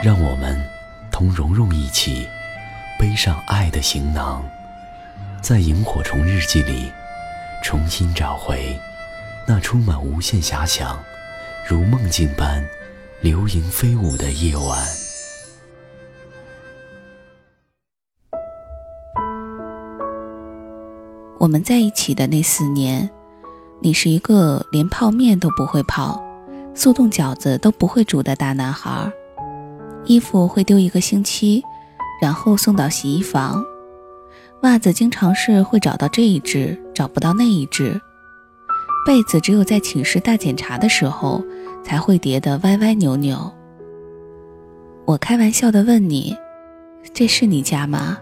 让我们同蓉蓉一起背上爱的行囊，在萤火虫日记里重新找回那充满无限遐想、如梦境般流萤飞舞的夜晚。我们在一起的那四年，你是一个连泡面都不会泡、速冻饺子都不会煮的大男孩。衣服会丢一个星期，然后送到洗衣房。袜子经常是会找到这一只，找不到那一只。被子只有在寝室大检查的时候才会叠得歪歪扭扭。我开玩笑的问你：“这是你家吗？”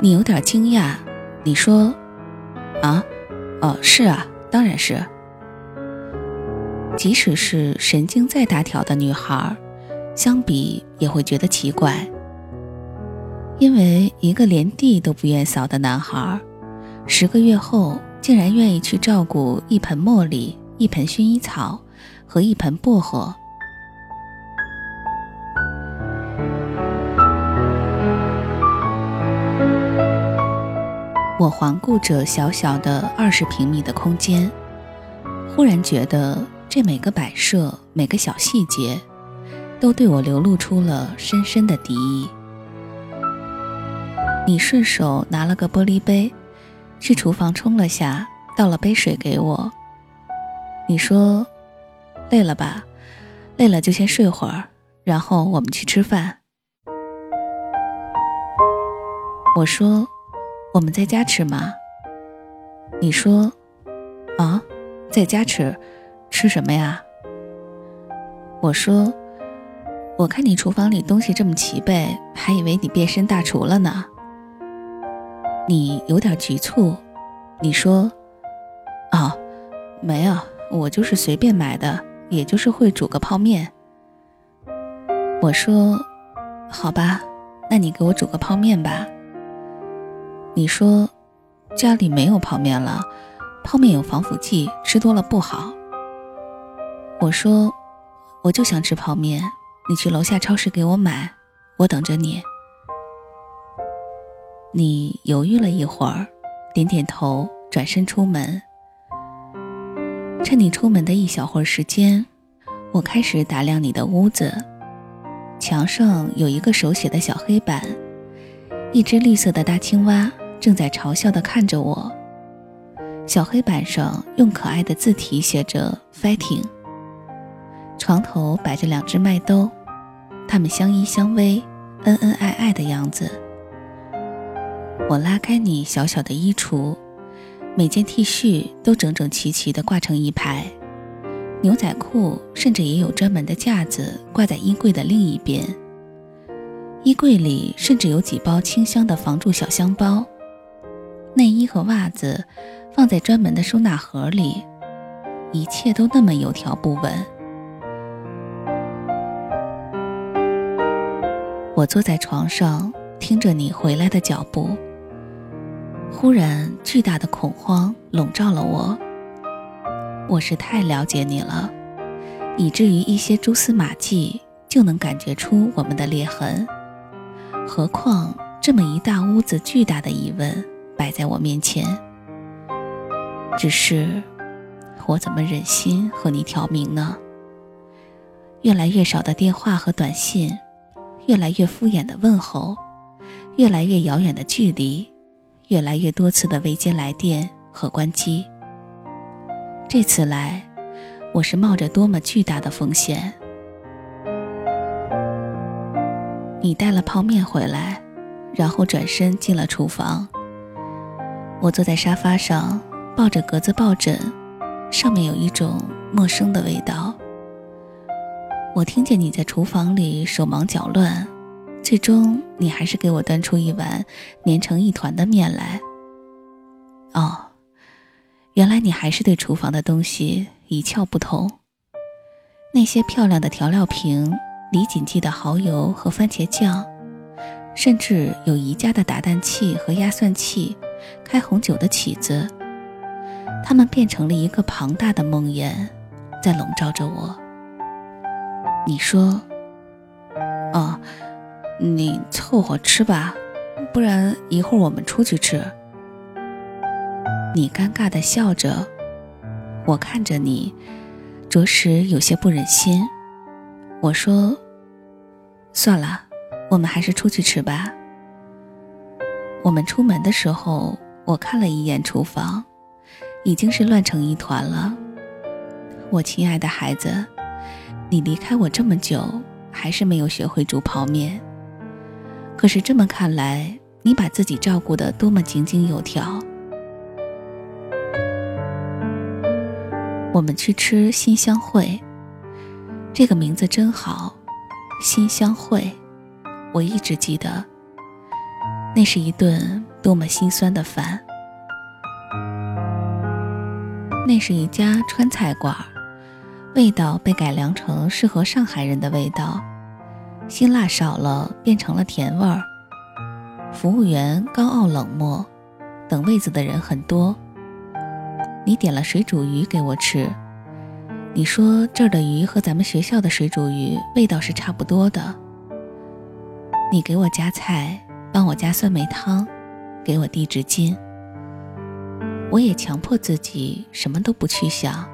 你有点惊讶，你说：“啊，哦，是啊，当然是。”即使是神经再大条的女孩。相比也会觉得奇怪，因为一个连地都不愿扫的男孩，十个月后竟然愿意去照顾一盆茉莉、一盆薰衣草和一盆薄荷。我环顾着小小的二十平米的空间，忽然觉得这每个摆设、每个小细节。都对我流露出了深深的敌意。你顺手拿了个玻璃杯，去厨房冲了下，倒了杯水给我。你说：“累了吧？累了就先睡会儿，然后我们去吃饭。”我说：“我们在家吃吗？”你说：“啊，在家吃，吃什么呀？”我说。我看你厨房里东西这么齐备，还以为你变身大厨了呢。你有点局促，你说：“哦，没有，我就是随便买的，也就是会煮个泡面。”我说：“好吧，那你给我煮个泡面吧。”你说：“家里没有泡面了，泡面有防腐剂，吃多了不好。”我说：“我就想吃泡面。”你去楼下超市给我买，我等着你。你犹豫了一会儿，点点头，转身出门。趁你出门的一小会儿时间，我开始打量你的屋子。墙上有一个手写的小黑板，一只绿色的大青蛙正在嘲笑地看着我。小黑板上用可爱的字体写着 “fighting”。床头摆着两只麦兜，它们相依相偎、恩恩爱爱的样子。我拉开你小小的衣橱，每件 T 恤都整整齐齐地挂成一排，牛仔裤甚至也有专门的架子挂在衣柜的另一边。衣柜里甚至有几包清香的防蛀小香包，内衣和袜子放在专门的收纳盒里，一切都那么有条不紊。我坐在床上，听着你回来的脚步。忽然，巨大的恐慌笼罩了我。我是太了解你了，以至于一些蛛丝马迹就能感觉出我们的裂痕。何况这么一大屋子巨大的疑问摆在我面前。只是，我怎么忍心和你挑明呢？越来越少的电话和短信。越来越敷衍的问候，越来越遥远的距离，越来越多次的未接来电和关机。这次来，我是冒着多么巨大的风险！你带了泡面回来，然后转身进了厨房。我坐在沙发上，抱着格子抱枕，上面有一种陌生的味道。我听见你在厨房里手忙脚乱，最终你还是给我端出一碗粘成一团的面来。哦，原来你还是对厨房的东西一窍不通。那些漂亮的调料瓶，李锦记的蚝油和番茄酱，甚至有宜家的打蛋器和压蒜器，开红酒的起子，它们变成了一个庞大的梦魇，在笼罩着我。你说：“哦，你凑合吃吧，不然一会儿我们出去吃。”你尴尬的笑着，我看着你，着实有些不忍心。我说：“算了，我们还是出去吃吧。”我们出门的时候，我看了一眼厨房，已经是乱成一团了。我亲爱的孩子。你离开我这么久，还是没有学会煮泡面。可是这么看来，你把自己照顾得多么井井有条。我们去吃新香会，这个名字真好，新香会。我一直记得，那是一顿多么心酸的饭。那是一家川菜馆。味道被改良成适合上海人的味道，辛辣少了，变成了甜味儿。服务员高傲冷漠，等位子的人很多。你点了水煮鱼给我吃，你说这儿的鱼和咱们学校的水煮鱼味道是差不多的。你给我夹菜，帮我加酸梅汤，给我递纸巾。我也强迫自己什么都不去想。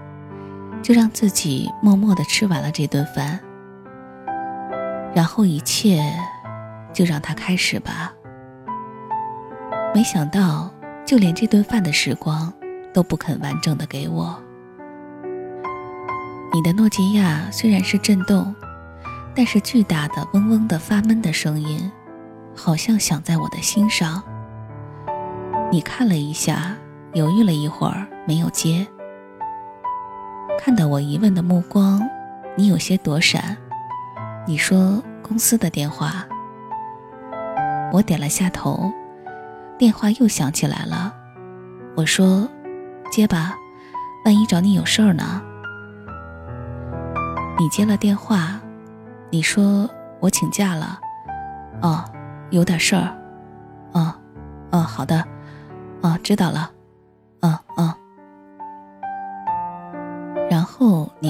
就让自己默默地吃完了这顿饭，然后一切就让它开始吧。没想到，就连这顿饭的时光都不肯完整的给我。你的诺基亚虽然是震动，但是巨大的嗡嗡的发闷的声音，好像响在我的心上。你看了一下，犹豫了一会儿，没有接。看到我疑问的目光，你有些躲闪。你说公司的电话，我点了下头，电话又响起来了。我说接吧，万一找你有事儿呢。你接了电话，你说我请假了。哦，有点事儿。哦，哦，好的。哦，知道了。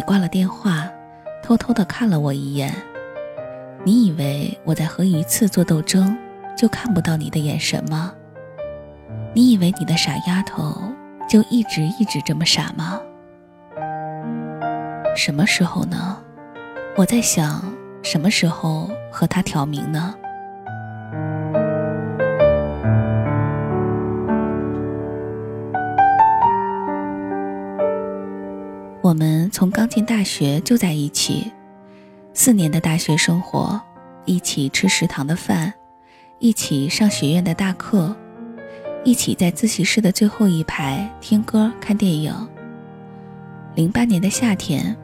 你挂了电话，偷偷的看了我一眼。你以为我在和鱼刺做斗争，就看不到你的眼神吗？你以为你的傻丫头就一直一直这么傻吗？什么时候呢？我在想，什么时候和他挑明呢？我们从刚进大学就在一起，四年的大学生活，一起吃食堂的饭，一起上学院的大课，一起在自习室的最后一排听歌看电影。零八年的夏天，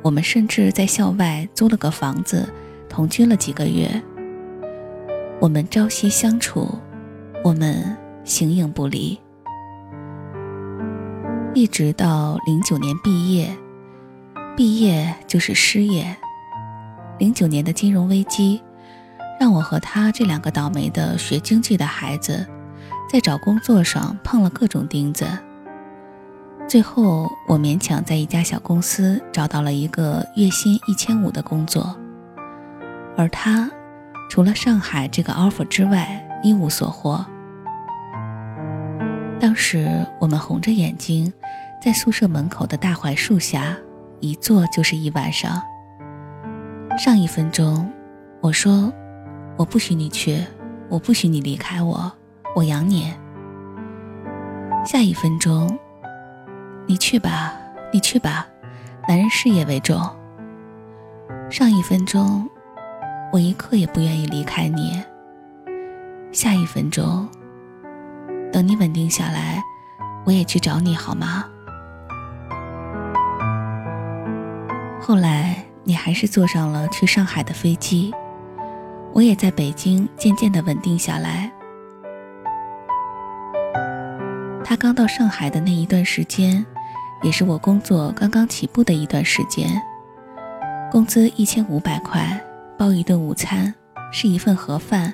我们甚至在校外租了个房子，同居了几个月。我们朝夕相处，我们形影不离。一直到零九年毕业，毕业就是失业。零九年的金融危机，让我和他这两个倒霉的学经济的孩子，在找工作上碰了各种钉子。最后，我勉强在一家小公司找到了一个月薪一千五的工作，而他，除了上海这个 offer 之外，一无所获。当时我们红着眼睛，在宿舍门口的大槐树下一坐就是一晚上。上一分钟，我说我不许你去，我不许你离开我，我养你。下一分钟，你去吧，你去吧，男人事业为重。上一分钟，我一刻也不愿意离开你。下一分钟。等你稳定下来，我也去找你好吗？后来你还是坐上了去上海的飞机，我也在北京渐渐的稳定下来。他刚到上海的那一段时间，也是我工作刚刚起步的一段时间，工资一千五百块，包一顿午餐，是一份盒饭。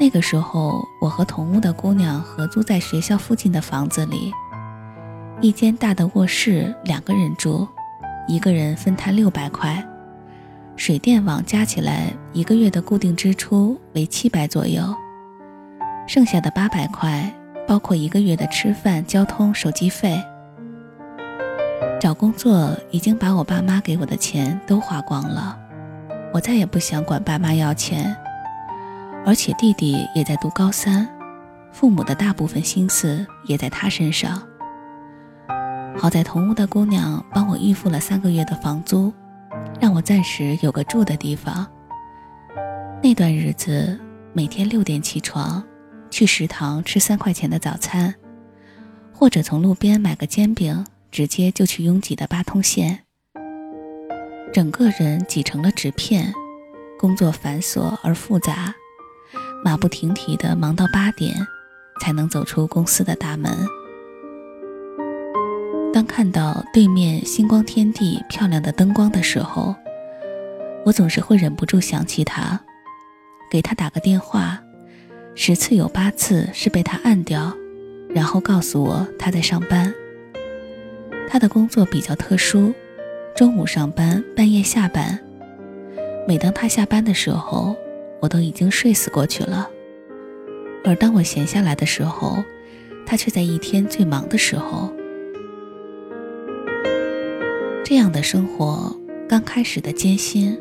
那个时候，我和同屋的姑娘合租在学校附近的房子里，一间大的卧室，两个人住，一个人分摊六百块，水电网加起来一个月的固定支出为七百左右，剩下的八百块。包括一个月的吃饭、交通、手机费。找工作已经把我爸妈给我的钱都花光了，我再也不想管爸妈要钱。而且弟弟也在读高三，父母的大部分心思也在他身上。好在同屋的姑娘帮我预付了三个月的房租，让我暂时有个住的地方。那段日子，每天六点起床。去食堂吃三块钱的早餐，或者从路边买个煎饼，直接就去拥挤的八通线。整个人挤成了纸片，工作繁琐而复杂，马不停蹄的忙到八点，才能走出公司的大门。当看到对面星光天地漂亮的灯光的时候，我总是会忍不住想起他，给他打个电话。十次有八次是被他按掉，然后告诉我他在上班。他的工作比较特殊，中午上班，半夜下班。每当他下班的时候，我都已经睡死过去了。而当我闲下来的时候，他却在一天最忙的时候。这样的生活刚开始的艰辛，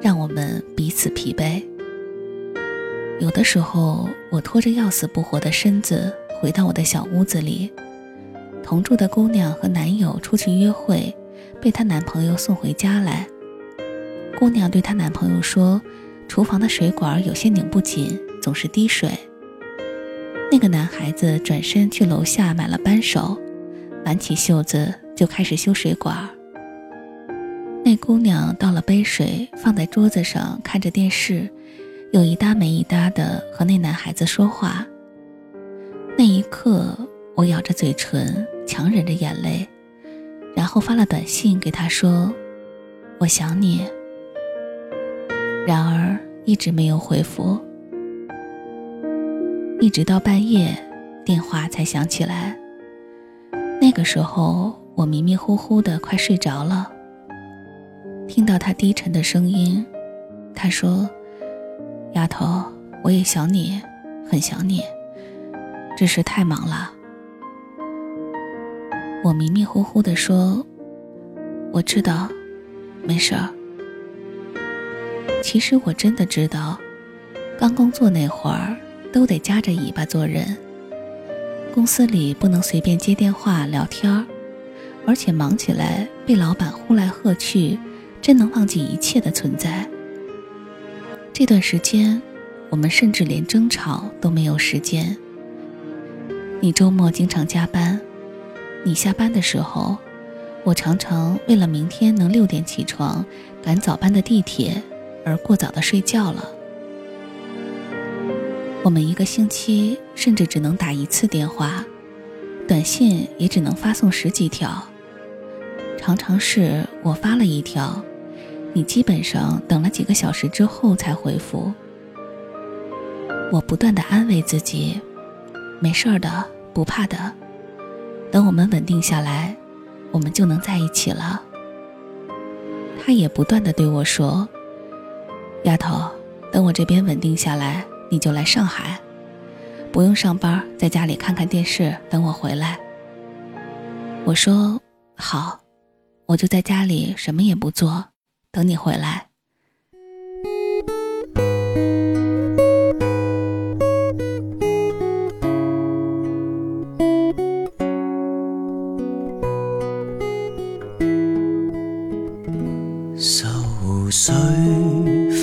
让我们彼此疲惫。有的时候，我拖着要死不活的身子回到我的小屋子里，同住的姑娘和男友出去约会，被她男朋友送回家来。姑娘对她男朋友说：“厨房的水管有些拧不紧，总是滴水。”那个男孩子转身去楼下买了扳手，挽起袖子就开始修水管。那姑娘倒了杯水放在桌子上，看着电视。有一搭没一搭的和那男孩子说话。那一刻，我咬着嘴唇，强忍着眼泪，然后发了短信给他说：“我想你。”然而一直没有回复，一直到半夜，电话才响起来。那个时候，我迷迷糊糊的快睡着了，听到他低沉的声音，他说。丫头，我也想你，很想你，只是太忙了。我迷迷糊糊的说：“我知道，没事儿。”其实我真的知道，刚工作那会儿都得夹着尾巴做人，公司里不能随便接电话聊天儿，而且忙起来被老板呼来喝去，真能忘记一切的存在。这段时间，我们甚至连争吵都没有时间。你周末经常加班，你下班的时候，我常常为了明天能六点起床赶早班的地铁而过早的睡觉了。我们一个星期甚至只能打一次电话，短信也只能发送十几条，常常是我发了一条。你基本上等了几个小时之后才回复。我不断的安慰自己，没事儿的，不怕的。等我们稳定下来，我们就能在一起了。他也不断的对我说：“丫头，等我这边稳定下来，你就来上海，不用上班，在家里看看电视，等我回来。”我说：“好，我就在家里什么也不做。”等你回来。愁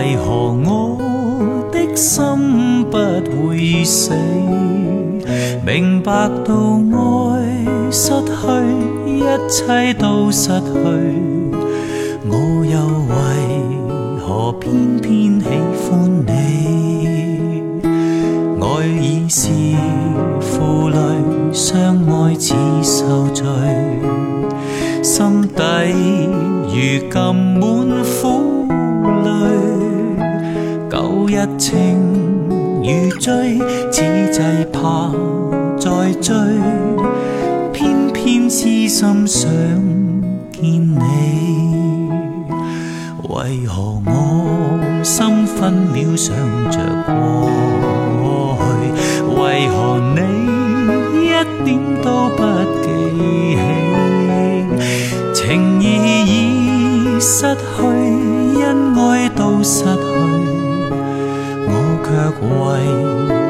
为何我的心不会死？明白到爱失去，一切都失去，我又为何偏偏喜欢你？爱已是负累，相爱似受罪，心底如今满情如醉，此际怕再追，偏偏痴心想见你。为何我心分秒想着过去？为何你一点都不记起？情义已失去，恩爱都失去。我却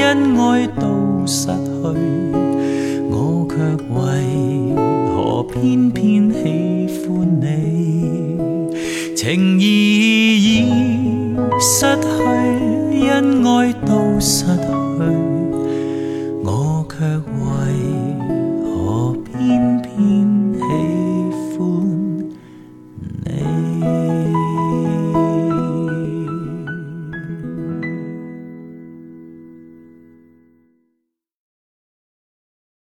恩爱都失去，我却为何偏偏喜欢你？情义已失去，恩爱